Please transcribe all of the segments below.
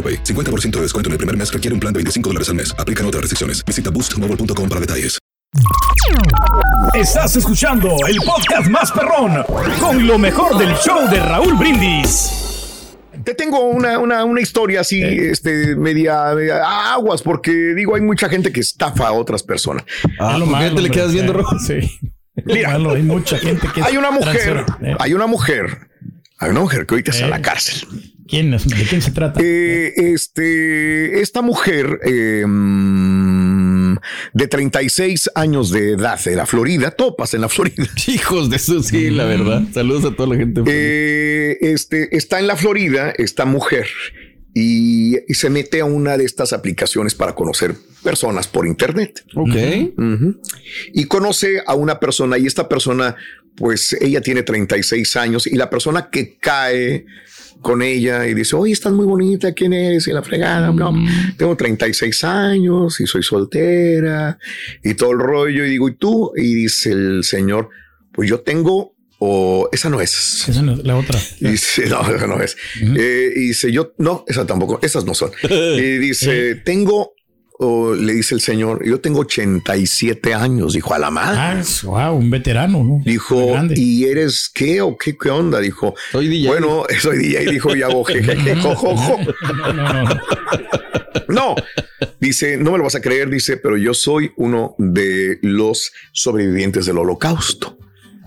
AroPay. 50% de descuento en el primer mes requiere un plan de 25 dólares al mes. Aplican otras restricciones. Visita boostmobile.com para detalles. Estás escuchando el podcast más perrón con lo mejor del show de Raúl Brindis. Te tengo una, una, una historia así, este, media, media aguas, porque digo, hay mucha gente que estafa a otras personas. Ah, ¿por qué te le quedas viendo? Sí. Mira, Malo, hay mucha gente que hay una mujer, ¿eh? hay una mujer, hay una mujer que ahorita está en la cárcel. ¿De quién se trata? Eh, este, esta mujer eh, mm, de 36 años de edad de la Florida, topas en la Florida. Hijos de eso, sí, la verdad. Saludos a toda la gente. Eh, este, está en la Florida esta mujer y, y se mete a una de estas aplicaciones para conocer personas por internet. ok. Y conoce a una persona y esta persona, pues ella tiene 36 años y la persona que cae con ella y dice, oye, estás muy bonita, ¿quién eres? Y la fregada, no, tengo 36 años y soy soltera y todo el rollo. Y digo, ¿y tú? Y dice el señor, pues yo tengo, o esa no es. Esa no es la otra. Y dice, no, esa no es. Eh, y dice, yo, no, esa tampoco, esas no son. Y dice, tengo, o le dice el señor, yo tengo 87 años, dijo, a la madre. Ah, wow, un veterano, ¿no? Dijo. ¿y eres qué o qué, qué onda? Dijo, Soy DJ. bueno, soy DJ, dijo, y hago jejeje, jojojo. No, no, no. No, dice, no me lo vas a creer, dice, pero yo soy uno de los sobrevivientes del holocausto.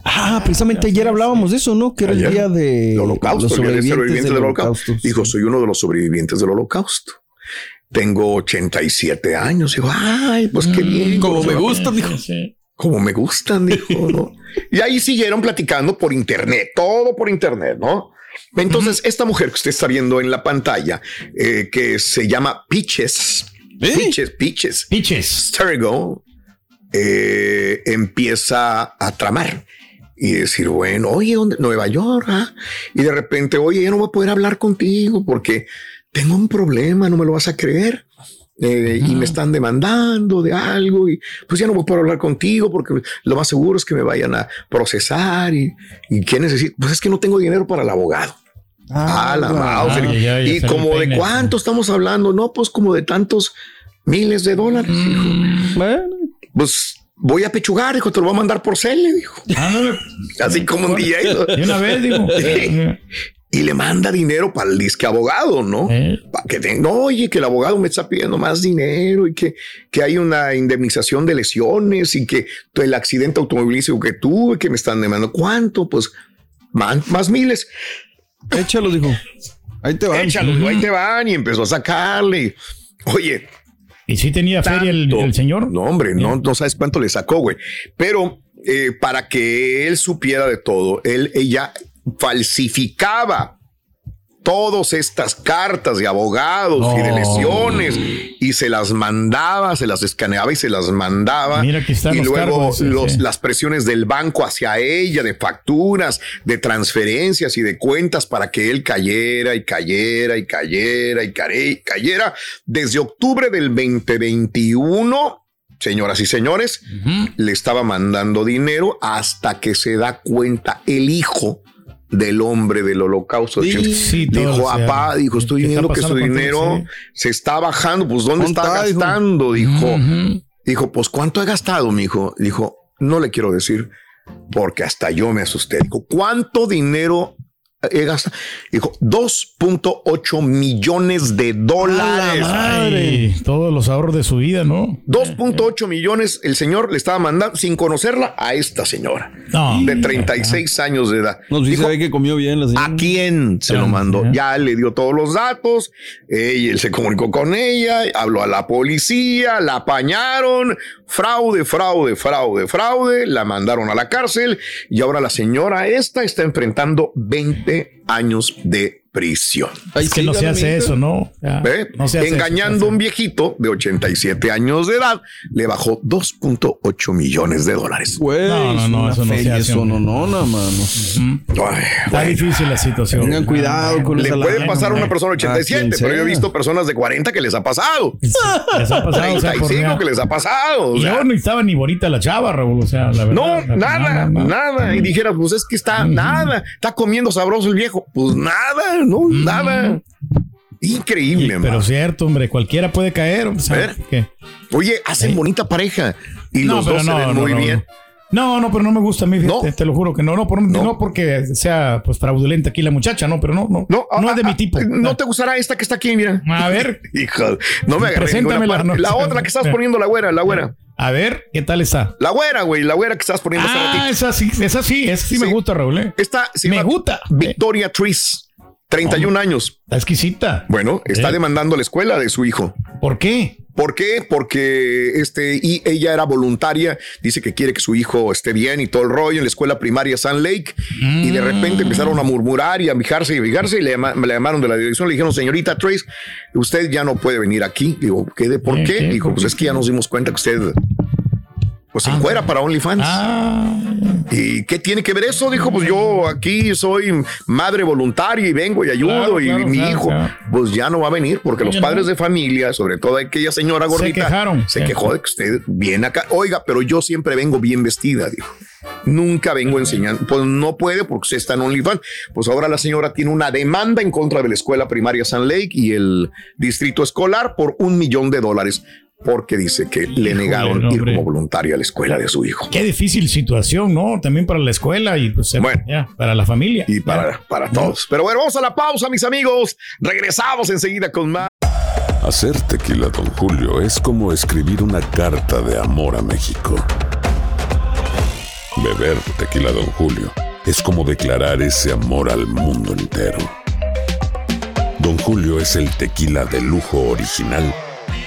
Ah, precisamente ayer hablábamos de eso, ¿no? Que era Ayer, el día de El holocausto, el día del holocausto. Dijo, soy uno de los sobrevivientes del holocausto. Tengo 87 años. Dijo, ay, pues qué bien. Como me ¿no? gusta, dijo. Sí, como me gustan, dijo, ¿no? Y ahí siguieron platicando por internet, todo por internet, ¿no? Entonces, esta mujer que usted está viendo en la pantalla, eh, que se llama Peaches, ¿Eh? Peaches, Peaches, Piches. Sturgo, eh, empieza a tramar y decir, bueno, oye, ¿dónde? Nueva York, ah? y de repente, oye, ya no voy a poder hablar contigo porque tengo un problema, no me lo vas a creer. eh, y me están demandando de algo y pues ya no voy a poder hablar contigo porque lo más seguro es que me vayan a procesar y, y qué necesito. Pues es que no tengo dinero para el abogado. Ah, la. Ah, y como de cuánto estamos hablando, no, pues como de tantos miles de dólares. hijo. Bueno, Pues voy a pechugar, dijo, te lo voy a mandar por cel, dijo. Ándale. Así como un día. De una vez, digo. Y le manda dinero para el disque abogado, ¿no? Eh. Pa' que te- no, oye, que el abogado me está pidiendo más dinero y que, que hay una indemnización de lesiones y que el accidente automovilístico que tuve, que me están demandando. ¿Cuánto? Pues man- más miles. échalo, dijo. Ahí te van. Échalo, ahí te van. Y empezó a sacarle. Oye, ¿Y si tenía feria el, tanto. el señor? No, hombre, no, no sabes cuánto le sacó, güey. Pero eh, para que él supiera de todo, él, ella falsificaba todas estas cartas de abogados y de lesiones y se las mandaba, se las escaneaba y se las mandaba. Mira, aquí están y los luego los- las presiones del banco hacia ella, de facturas, de transferencias y de cuentas para que él cayera y cayera y cayera y cayera. Desde octubre del 2021, señoras y señores, le estaba mandando dinero hasta que se da cuenta el hijo del hombre del holocausto. Sí, sí, todo dijo, papá, dijo, estoy ¿qué está viendo que su dinero Sí. se está bajando. Pues, ¿dónde ¿Cuánto está hijo? gastando? Dijo, dijo, pues, ¿cuánto he gastado, mi hijo? Dijo, no le quiero decir porque hasta yo me asusté. Dijo, ¿cuánto dinero. Dijo 2.8 millones de dólares. Ay, todos los ahorros de su vida, ¿no? 2.8 millones el señor le estaba mandando sin conocerla a esta señora No. de 36 años de edad. No, sí Dijo, se ve que comió bien la señora. ¿A quién se lo mandó? Ya le dio todos los datos, ella, él se comunicó con ella, habló a la policía, la apañaron, fraude, fraude, fraude, fraude, la mandaron a la cárcel y ahora la señora esta está enfrentando 20 años de prisión. Ay, Es que sí, no se hace eso, ¿no? Ya, no se hace Engañando no a un viejito de 87 años de edad, le bajó 2.8 millones de dólares. Güey, No, no, no, eso no se hace, eso hombre. no, no, mano. Ay, Está bueno. difícil la situación. Tengan cuidado con Le puede pasar a una persona de A 87, quien pero yo he visto personas de 40 que les ha pasado. Les ha pasado, o sea, por 35 mira, que les ha pasado. o sea. yo no estaba ni bonita la chava, Raúl, o sea, la verdad. No, la- nada, nada. Y dijeras, pues es que está nada. Está comiendo sabroso el viejo. Pues nada, no, nada. Increíble, man. pero cierto, hombre, cualquiera puede caer. O sea, A. ¿qué? Oye, hacen bonita pareja. Y los pero dos se ven muy no. bien. No, no, pero no me gusta a mí, fíjate, No. te lo juro que no, no, por- No. no porque sea pues fraudulenta aquí la muchacha, no, pero no, no, No, no, ah, es de ah, mi tipo. No te gustará esta que está aquí, mira. A ver, Hija, no me agarré parte. no. La otra que estás poniendo, la güera, la güera. a ver, ¿qué tal está? La güera, güey, la güera que estás poniendo Ah, esa sí, esa sí, esa sí, Sí. me gusta, Raúl. ¿eh? Esta se Me gusta. Victoria Tris, 31 años. Está exquisita. Bueno, está Eh. demandando la escuela de su hijo. ¿Por qué? ¿Por qué? Porque este, y ella era voluntaria, dice que quiere que su hijo esté bien y todo el rollo en la escuela primaria Sun Lake. Y de repente empezaron a murmurar y a fijarse y a fijarse y le, llama- llamaron de la dirección. Le dijeron, señorita Trace, usted ya no puede venir aquí. Digo, ¿qué de por ¿Qué? qué? ¿Qué? Dijo, ¿Por pues es que ya nos dimos cuenta que usted pues se encuera para OnlyFans. Ah, ¿Y qué tiene que ver eso? Dijo, pues yo aquí soy madre voluntaria y vengo y ayudo Claro, y claro, mi claro, hijo, pues ya no va a venir porque los padres no. de familia, sobre todo aquella señora Se gordita, quejaron. se quejó de que usted viene acá. Oiga, pero yo siempre vengo bien vestida, dijo. Nunca vengo enseñando. Pues no puede porque usted está en OnlyFans. Pues ahora la señora tiene una demanda en contra de la escuela primaria Sun Lake y el distrito escolar por un millón de dólares porque dice que le negaron no, ir como voluntaria a la escuela de su hijo. qué difícil situación, ¿no? También para la escuela y pues, Bueno. ya, para la familia. y para, para todos. Pero bueno, vamos a la pausa, mis amigos. Regresamos enseguida con más. Hacer tequila, Don Julio, es como escribir una carta de amor a México. Beber tequila, Don Julio, es como declarar ese amor al mundo entero. Don Julio es el tequila de lujo original,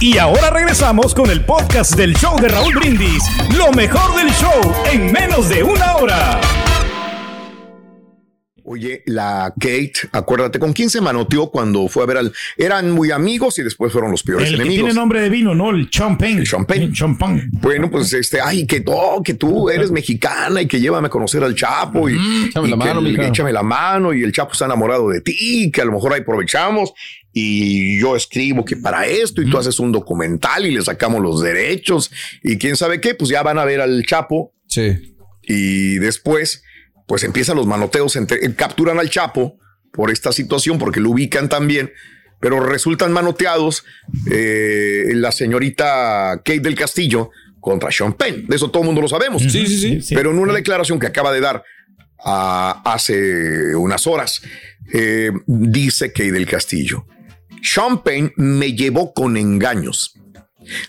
Y ahora regresamos con el podcast del show de Raúl Brindis. Lo mejor del show en menos de una hora. Oye, la Kate, acuérdate, ¿con quién se manoteó cuando fue a ver al... Eran muy amigos y después fueron los peores El que enemigos. tiene nombre de vino, ¿no? El champagne. El champagne. El champagne. Bueno, pues este, ay, que, no, que tú eres mexicana y que llévame a conocer al Chapo y, Échame y la que mano, el- échame la mano y el Chapo está enamorado de ti, que a lo mejor ahí aprovechamos y yo escribo que para esto y tú haces un documental y le sacamos los derechos y quién sabe qué, pues ya van a ver al Chapo Sí. y después pues empiezan los manoteos, entre, eh, capturan al Chapo por esta situación porque lo ubican también, pero resultan manoteados eh, la señorita Kate del Castillo contra Sean Penn. De eso todo el mundo lo sabemos. Sí, sí, sí. Pero en una declaración que acaba de dar hace unas horas, eh, dice Kate del Castillo, Sean Penn me llevó con engaños.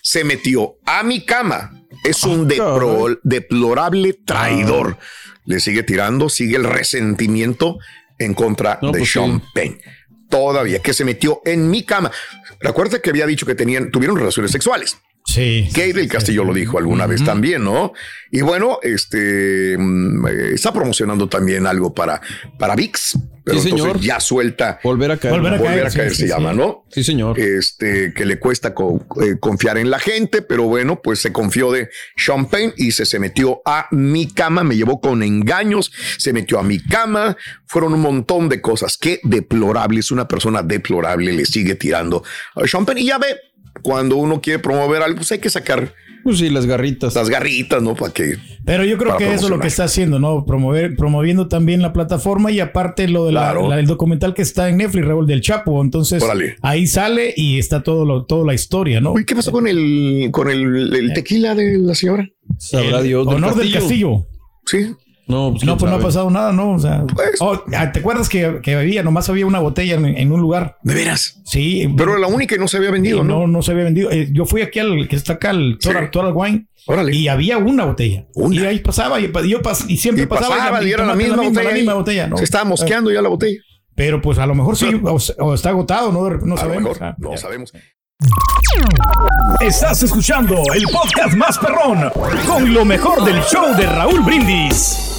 Se metió a mi cama. Es un depro- deplorable traidor. Le sigue tirando, sigue el resentimiento en contra No, de pues Sean sí. Penn. Todavía que se metió en mi cama. Recuerda que había dicho que tenían, tuvieron relaciones sexuales. Sí. Kate del Castillo lo dijo alguna vez también, ¿no? Y bueno, este mm, eh, está promocionando también algo para, para VIX, pero Sí, entonces señor. ya suelta. Volver a caer. Volver a Volver caer, a sí, caer sí, se sí. llama, ¿no? Sí, señor. Este que le cuesta co- eh, confiar en la gente, pero bueno, pues se confió de Sean Penn y se, se metió a mi cama, me llevó con engaños, se metió a mi cama, fueron un montón de cosas. Qué deplorable, es una persona deplorable, le sigue tirando a Sean Penn y ya ve. Cuando uno quiere promover algo, pues hay que sacar Pues sí, las garritas. las garritas, ¿no? Para que Pero yo creo que eso es lo que está haciendo, ¿no? Promover, promoviendo también la plataforma y aparte lo del Claro. documental que está en Netflix, Raúl del Chapo. Entonces Órale. ahí sale y está todo lo, toda la historia, ¿no? Uy, ¿qué pasó con el con el, el tequila de la señora? Sabrá El Dios. del Honor del Castillo. Sí. No, pues, No, pues no ha pasado nada, ¿no? O sea, Pues- oh, ah, ¿te acuerdas que, que había, nomás había una botella en, en un lugar? De veras. Sí. Pero la única que no se había y vendido, no, ¿no? no se había vendido. Eh, yo fui aquí al que está acá, el Total, Sí. Total Wine, Órale. y había una botella. Una. Y ahí pasaba, y, yo pas- y siempre Y pasaba, pasaba, y era la misma botella. la ahí. misma botella, ¿no? Se estaba mosqueando ya la botella. Pero pues a lo mejor sí, o, o está agotado, ¿no? No A lo sabemos. mejor, Ah, no ya. sabemos. Estás escuchando el podcast más perrón con lo mejor del show de Raúl Brindis.